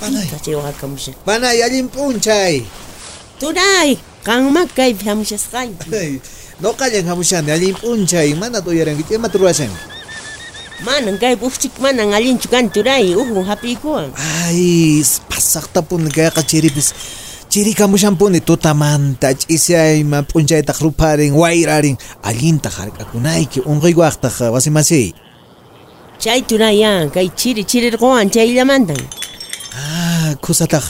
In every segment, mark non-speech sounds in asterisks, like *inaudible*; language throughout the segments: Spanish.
Chayri. Panay. Allin p'unchay. Turay, qanma kaypi hamushasqayki. Ay, Noqallan hamushani allin p'unchay mana tuyaranki ima turashan. Manan kay buhchik manan allinchu kan turay, uhu hapikuwan. Ay, pasaqtapuni kayqa chiripis. Chirikamushanpuni tutamanta ch'isayman p'unchaytaq ruparin wayrarin allinta hark'akunayki unquykuaqtaq wasimasiy. Chay turaya, kay chiri chirirquwan chayllamantan. Kusataq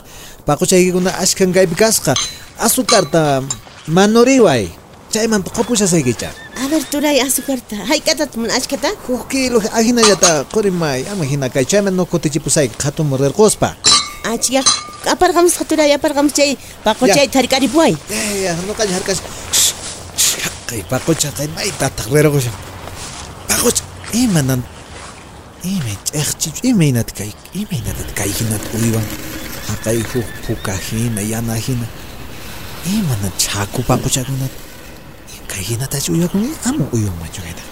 paquchaykikuna ashkan kaypi kasqa azucarta manuriway. Chaymanta qopushasaykicha. A ver turay azucarta, hayk'atata man achkata? Huk kilo ahinallata qurimay ama hina kay chayman no kutichipusayki qhatum rirquspa. Achya, aparqamusqa turay, aparqamus chay paquchay tharikaripuway. Ya, ya, no kay harkas. Kay paqucha kay may tataq rirqusha. Paqucha, imanan Imech echchich imaynat kayk imaynat kayhinat uywan hataihu, pukahina yanahina imanat chaku papuchakunat Kai hinat achu yaku ni ama uyumachu kayta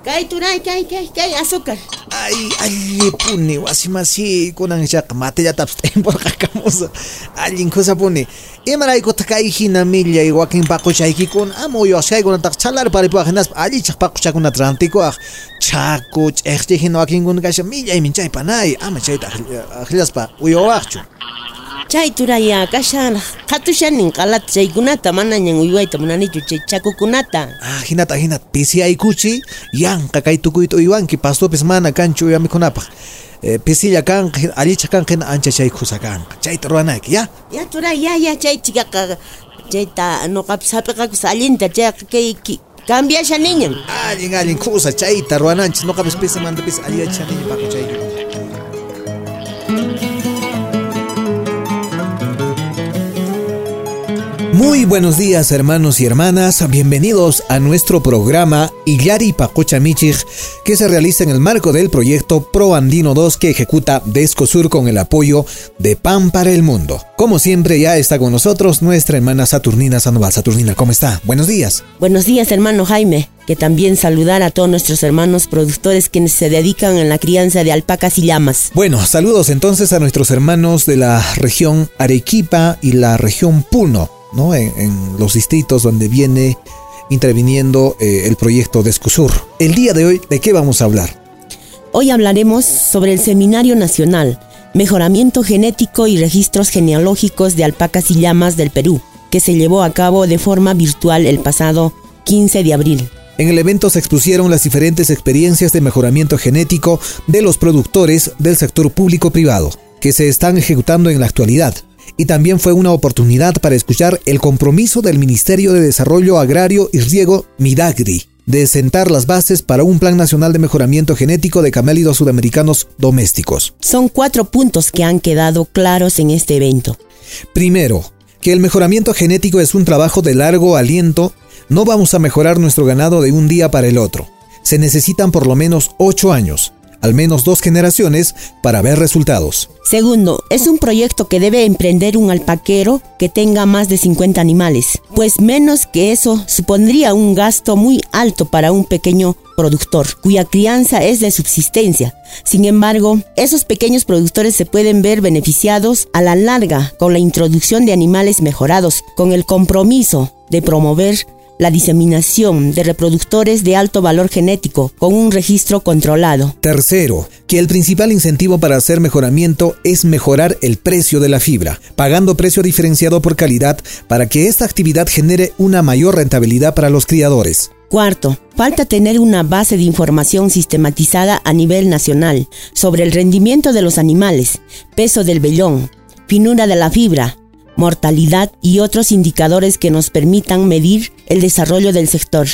Kay turay, kay, kay, kay azúcar. Ay, allipuni wasimasi kunan shaq matillatapas *laughs* t'imporqakamusa allin khusapuni imaraykuta kay hina millay wakin paquchaykikuna ama uyuwashkaykunataq chalari paripuwaq hinaspa allichaq paquchakunata rantikuwaq chaku ch'eqchi hina wakinkuna kasha millaymin chay panay ama chayta aqllaspa uyuwaqchu Chay turaya, kashan qatushanin qalata chaykunata manañan uywayta munanichu chay chakukunata. ah hinata hinata. Pisiaykuchi yanqa kay tukuyta uywanki pastupis mana kanchu uywamikunapaq eh, pisilla kanqa allicha kanqa hina ancha chay khusa kanqa chayta ruwanayki ya? Ya turay, ya, ya, chay chikaqa, chayta nuqapis hapiqakus allinta chayqa kay ki- cambiasha niñan. Allin allin kusa chayta ruwananchis nuqapis pisimantapis alliyachanin paquchayki Muy buenos días hermanos y hermanas, bienvenidos a nuestro programa Illari Pacocha Michig que se realiza en el marco del proyecto Pro Andino 2 que ejecuta Descosur con el apoyo de Pan para el Mundo. Como siempre ya está con nosotros nuestra hermana Saturnina Sandoval. Saturnina, ¿cómo está? Buenos días. Buenos días, hermano Jaime. Que también saludar a todos nuestros hermanos productores quienes se dedican en la crianza de alpacas y llamas. Bueno, saludos entonces a nuestros hermanos de la región Arequipa y la región Puno, ¿no? En, en los distritos donde viene interviniendo eh, el proyecto Descosur. El día de hoy, ¿de qué vamos a hablar? Hoy hablaremos sobre el Seminario Nacional, Mejoramiento Genético y Registros Genealógicos de Alpacas y Llamas del Perú, que se llevó a cabo de forma virtual el pasado 15 de abril. En el evento se expusieron las diferentes experiencias de mejoramiento genético de los productores del sector público-privado, que se están ejecutando en la actualidad. Y también fue una oportunidad para escuchar el compromiso del Ministerio de Desarrollo Agrario y Riego, Midagri, de sentar las bases para un plan nacional de mejoramiento genético de camélidos sudamericanos domésticos. Son cuatro puntos que han quedado claros en este evento. Primero, que el mejoramiento genético es un trabajo de largo aliento. No vamos a mejorar nuestro ganado de un día para el otro. Se necesitan por lo menos 8 años, al menos dos generaciones, para ver resultados. Segundo, es un proyecto que debe emprender un alpaquero que tenga más de 50 animales, pues menos que eso supondría un gasto muy alto para un pequeño productor, cuya crianza es de subsistencia. Sin embargo, esos pequeños productores se pueden ver beneficiados a la larga con la introducción de animales mejorados, con el compromiso de promover la diseminación de reproductores de alto valor genético con un registro controlado. Tercero, que el principal incentivo para hacer mejoramiento es mejorar el precio de la fibra, pagando precio diferenciado por calidad para que esta actividad genere una mayor rentabilidad para los criadores. Cuarto, falta tener una base de información sistematizada a nivel nacional sobre el rendimiento de los animales, peso del vellón, finura de la fibra, mortalidad y otros indicadores que nos permitan medir el desarrollo del sector.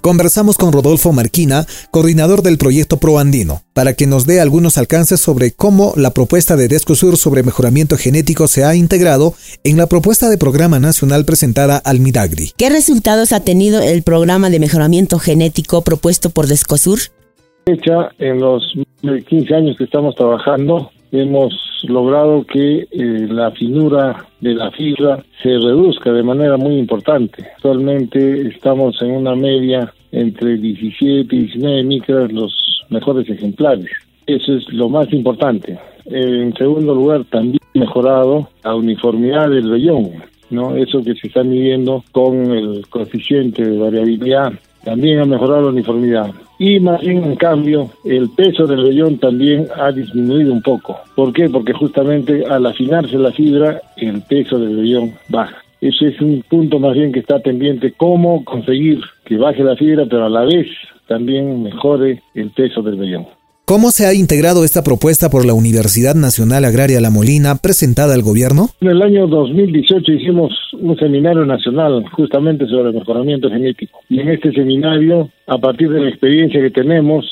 Conversamos con Rodolfo Marquina, coordinador del proyecto ProAndino, para que nos dé algunos alcances sobre cómo la propuesta de Descosur sobre mejoramiento genético se ha integrado en la propuesta de programa nacional presentada al Midagri. ¿Qué resultados ha tenido el programa de mejoramiento genético propuesto por Descosur? Hecha en los 15 años que estamos trabajando, hemos logrado que eh, la finura de la fibra se reduzca de manera muy importante. Actualmente estamos en una media entre 17 y 19 micras los mejores ejemplares. Eso es lo más importante. En segundo lugar, también mejorado la uniformidad del vellón, ¿no? Eso que se está midiendo con el coeficiente de variabilidad también ha mejorado la uniformidad. Y más bien, en cambio, el peso del vellón también ha disminuido un poco. ¿Por qué? Porque justamente al afinarse la fibra, el peso del vellón baja. Ese es un punto más bien que está pendiente, cómo conseguir que baje la fibra, pero a la vez también mejore el peso del vellón. ¿Cómo se ha integrado esta propuesta por la Universidad Nacional Agraria La Molina presentada al gobierno? En el año 2018 hicimos un seminario nacional justamente sobre el mejoramiento genético. Y en este seminario, a partir de la experiencia que tenemos,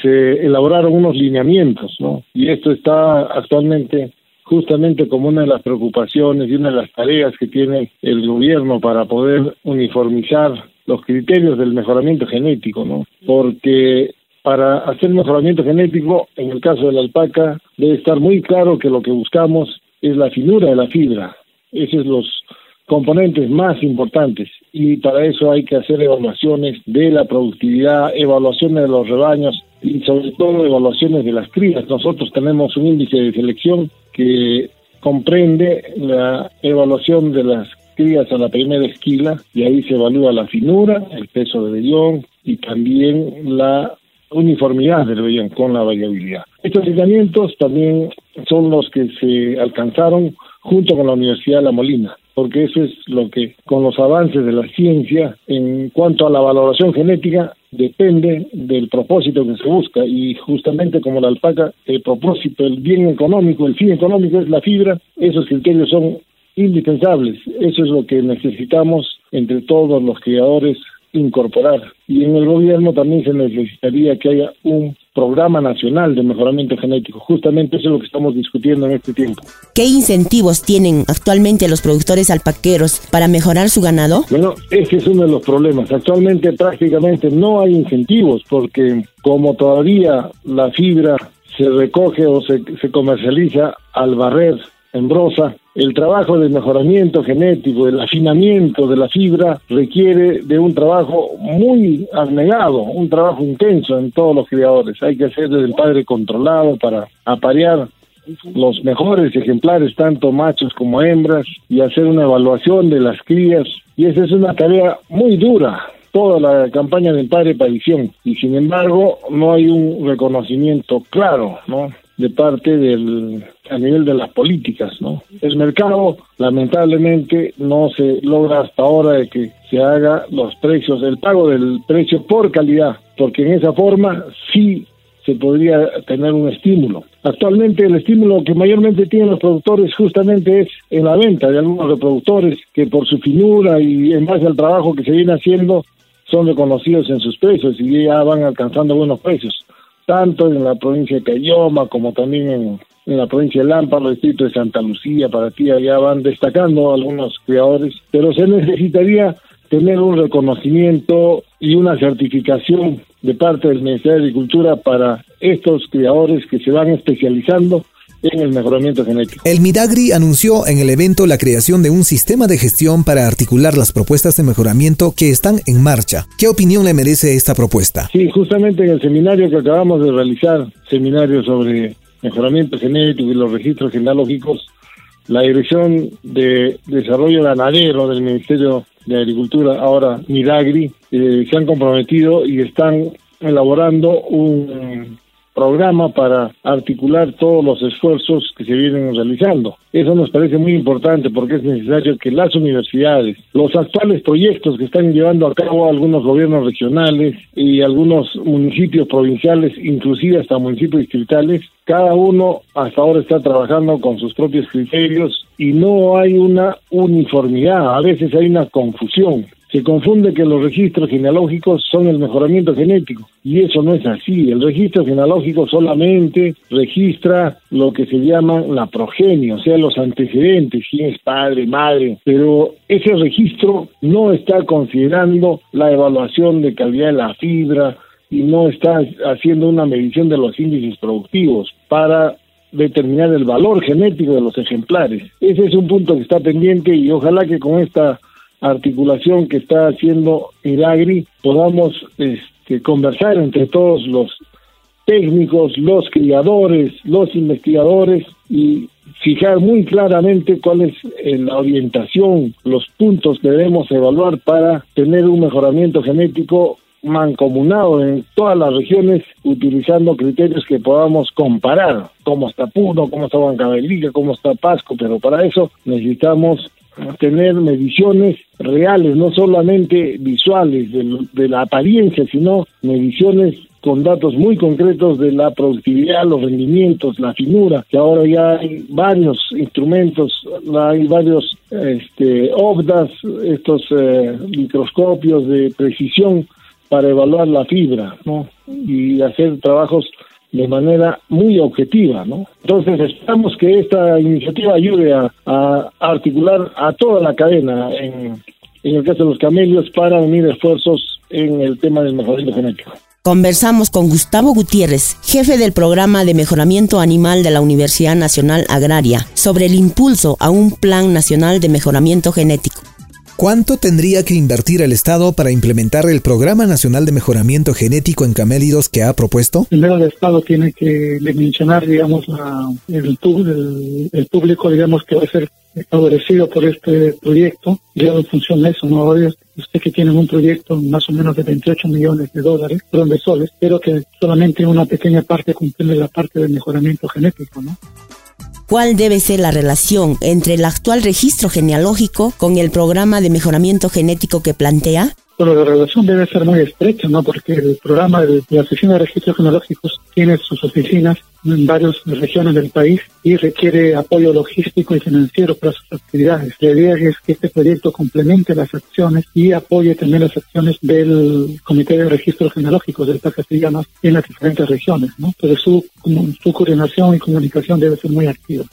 se elaboraron unos lineamientos, ¿no? Y esto está actualmente justamente como una de las preocupaciones y una de las tareas que tiene el gobierno para poder uniformizar los criterios del mejoramiento genético, ¿no? Porque para hacer mejoramiento genético, en el caso de la alpaca, debe estar muy claro que lo que buscamos es la finura de la fibra. Esos son los componentes más importantes y para eso hay que hacer evaluaciones de la productividad, evaluaciones de los rebaños y sobre todo evaluaciones de las crías. Nosotros tenemos un índice de selección que comprende la evaluación de las crías a la primera esquila y ahí se evalúa la finura, el peso de vellón y también la uniformidad del vellón con la variabilidad. Estos lineamientos también son los que se alcanzaron junto con la Universidad de La Molina, porque eso es lo que, con los avances de la ciencia, en cuanto a la valoración genética, depende del propósito que se busca y justamente como la alpaca, el propósito, el bien económico, el fin económico es la fibra, esos criterios son indispensables, eso es lo que necesitamos entre todos los criadores incorporar. Y en el gobierno también se necesitaría que haya un programa nacional de mejoramiento genético. Justamente eso es lo que estamos discutiendo en este tiempo. ¿Qué incentivos tienen actualmente los productores alpaqueros para mejorar su ganado? Bueno, ese es uno de los problemas. Actualmente prácticamente no hay incentivos porque como todavía la fibra se recoge o se, se comercializa al barrer en brosa, el trabajo de mejoramiento genético, el afinamiento de la fibra requiere de un trabajo muy abnegado, un trabajo intenso en todos los criadores. Hay que hacer desde el padre controlado para aparear los mejores ejemplares, tanto machos como hembras, y hacer una evaluación de las crías. Y esa es una tarea muy dura, toda la campaña del padre parición. Y sin embargo, no hay un reconocimiento claro, ¿no? De parte del a nivel de las políticas, ¿no? El mercado lamentablemente no se logra hasta ahora de que se haga los precios, el pago del precio por calidad, porque en esa forma sí se podría tener un estímulo. Actualmente el estímulo que mayormente tienen los productores justamente es en la venta de algunos reproductores que por su finura y en base al trabajo que se viene haciendo son reconocidos en sus precios y ya van alcanzando buenos precios tanto en la provincia de Cayoma como también en, la provincia de Lampa, el distrito de Santa Lucía, para ti allá van destacando algunos criadores, pero se necesitaría tener un reconocimiento y una certificación de parte del Ministerio de Agricultura para estos criadores que se van especializando en el mejoramiento genético. El Midagri anunció en el evento la creación de un sistema de gestión para articular las propuestas de mejoramiento que están en marcha. ¿Qué opinión le merece esta propuesta? Sí, justamente en el seminario que acabamos de realizar, seminario sobre mejoramiento genético y los registros genealógicos, la Dirección de Desarrollo Ganadero del Ministerio de Agricultura, ahora Midagri, eh, se han comprometido y están elaborando un programa para articular todos los esfuerzos que se vienen realizando. Eso nos parece muy importante porque es necesario que las universidades, los actuales proyectos que están llevando a cabo algunos gobiernos regionales y algunos municipios provinciales, inclusive hasta municipios distritales, cada uno hasta ahora está trabajando con sus propios criterios y no hay una uniformidad, a veces hay una confusión. Se confunde que los registros genealógicos son el mejoramiento genético y eso no es así. El registro genealógico solamente registra lo que se llama la progenie, o sea, los antecedentes, quién es padre, madre, pero ese registro no está considerando la evaluación de calidad de la fibra y no está haciendo una medición de los índices productivos para determinar el valor genético de los ejemplares. Ese es un punto que está pendiente y ojalá que con esta articulación que está haciendo el AGRI podamos este, conversar entre todos los técnicos, los criadores, los investigadores y fijar muy claramente cuál es eh, la orientación, los puntos que debemos evaluar para tener un mejoramiento genético mancomunado en todas las regiones utilizando criterios que podamos comparar, cómo está Puno, cómo está Huancavelica, cómo está Pasco, pero para eso necesitamos tener mediciones reales, no solamente visuales de, la apariencia, sino mediciones con datos muy concretos de la productividad, los rendimientos, la finura, que ahora ya hay varios instrumentos, hay varios este, estos eh, microscopios de precisión para evaluar la fibra, ¿no? Y hacer trabajos de manera muy objetiva, ¿no? Entonces esperamos que esta iniciativa ayude a, articular a toda la cadena, en, en el caso de los camelios, para unir esfuerzos en el tema del mejoramiento genético. Conversamos con Gustavo Gutiérrez, jefe del programa de mejoramiento animal de la Universidad Nacional Agraria, sobre el impulso a un plan nacional de mejoramiento genético. ¿Cuánto tendría que invertir el Estado para implementar el Programa Nacional de Mejoramiento Genético en Camélidos que ha propuesto? Primero el Estado tiene que mencionar, digamos, el, el, público, digamos, que va a ser favorecido por este proyecto, ya en función de eso, ¿no? Ahora usted que tiene un proyecto más o menos de 28 millones de dólares, perdón, de soles, pero que solamente una pequeña parte cumple la parte del mejoramiento genético, ¿no? Cuál debe ser la relación entre el actual registro genealógico con el programa de mejoramiento genético que plantea? Bueno, la relación debe ser muy estrecha, ¿no? Porque el programa de la Oficina de Registros Genealógicos tiene sus oficinas en varias regiones del país y requiere apoyo logístico y financiero para sus actividades. La idea es que este proyecto complemente las acciones y apoye también las acciones del Comité de Registros Genealógicos del PAC Castellanos en las diferentes regiones, ¿no? Pero su, su coordinación y comunicación debe ser muy activa.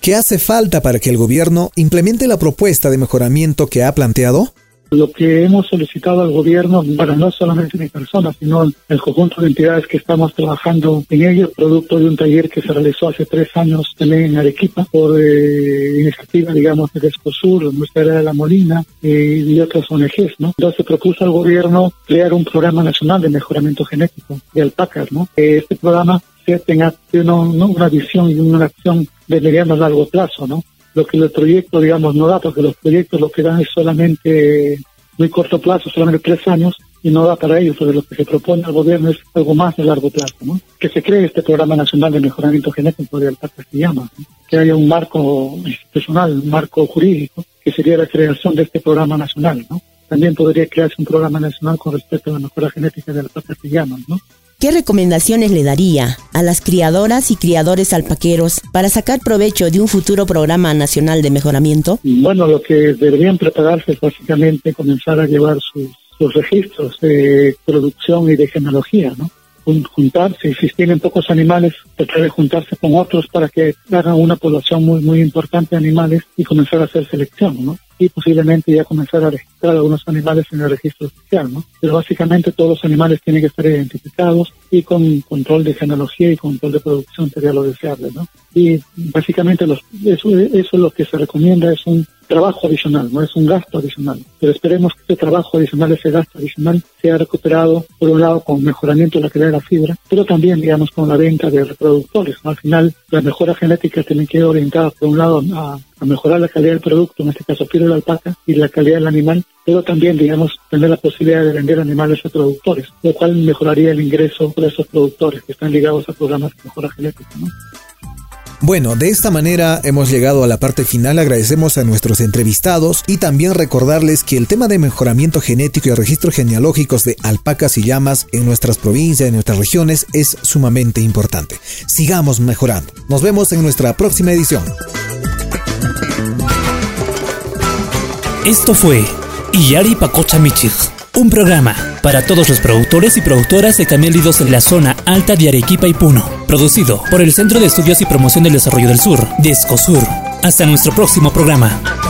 ¿Qué hace falta para que el gobierno implemente la propuesta de mejoramiento que ha planteado? Lo que hemos solicitado al gobierno, bueno, no solamente mi persona, sino el conjunto de entidades que estamos trabajando en ello, producto de un taller que se realizó hace tres años también en Arequipa por eh, iniciativa, digamos, de Escosur, Nuestra de la Molina eh, y otras ONGs, ¿no? Entonces propuso al gobierno crear un programa nacional de mejoramiento genético de alpacas, ¿no? Este programa tenga una, una visión y una acción de mediano a largo plazo, ¿no? Lo que el proyecto, digamos, no da, porque los proyectos lo que dan es solamente muy corto plazo, solamente tres años, y no da para ellos, porque lo que se propone al gobierno es algo más de largo plazo, ¿no? Que se cree este programa nacional de mejoramiento genético de alta se llama, que haya un marco institucional, un marco jurídico, que sería la creación de este programa nacional, ¿no? También podría crearse un programa nacional con respecto a la mejora genética de alta llaman, ¿no? ¿Qué recomendaciones le daría a las criadoras y criadores alpaqueros para sacar provecho de un futuro programa nacional de mejoramiento? Bueno, lo que deberían prepararse es básicamente comenzar a llevar sus, registros de producción y de genealogía, ¿no? juntarse, si tienen pocos animales, tratar de juntarse con otros para que hagan una población muy muy importante de animales y comenzar a hacer selección, ¿no? Y posiblemente ya comenzar a registrar algunos animales en el registro oficial, ¿no? Pero básicamente todos los animales tienen que estar identificados y con control de genealogía y control de producción sería lo deseable, ¿no? Y básicamente los, eso, eso es lo que se recomienda, es un trabajo adicional, no es un gasto adicional. Pero esperemos que ese trabajo adicional, ese gasto adicional, sea recuperado, por un lado, con mejoramiento de la calidad de la fibra, pero también, digamos, con la venta de reproductores. Al final, la mejora genética tiene que ir orientada, por un lado, a, mejorar la calidad del producto, en este caso, fibra de alpaca, y la calidad del animal, pero también, digamos, tener la posibilidad de vender animales a productores, lo cual mejoraría el ingreso de esos productores que están ligados a programas de mejora genética. ¿no? Bueno, de esta manera hemos llegado a la parte final. Agradecemos a nuestros entrevistados y también recordarles que el tema de mejoramiento genético y registros genealógicos de alpacas y llamas en nuestras provincias, en nuestras regiones, es sumamente importante. Sigamos mejorando. Nos vemos en nuestra próxima edición. Esto fue Iyari Pacocha Michig, un programa para todos los productores y productoras de camélidos en la zona alta de Arequipa y Puno, producido por el Centro de Estudios y Promoción del Desarrollo del Sur, DESCOSUR. Hasta nuestro próximo programa.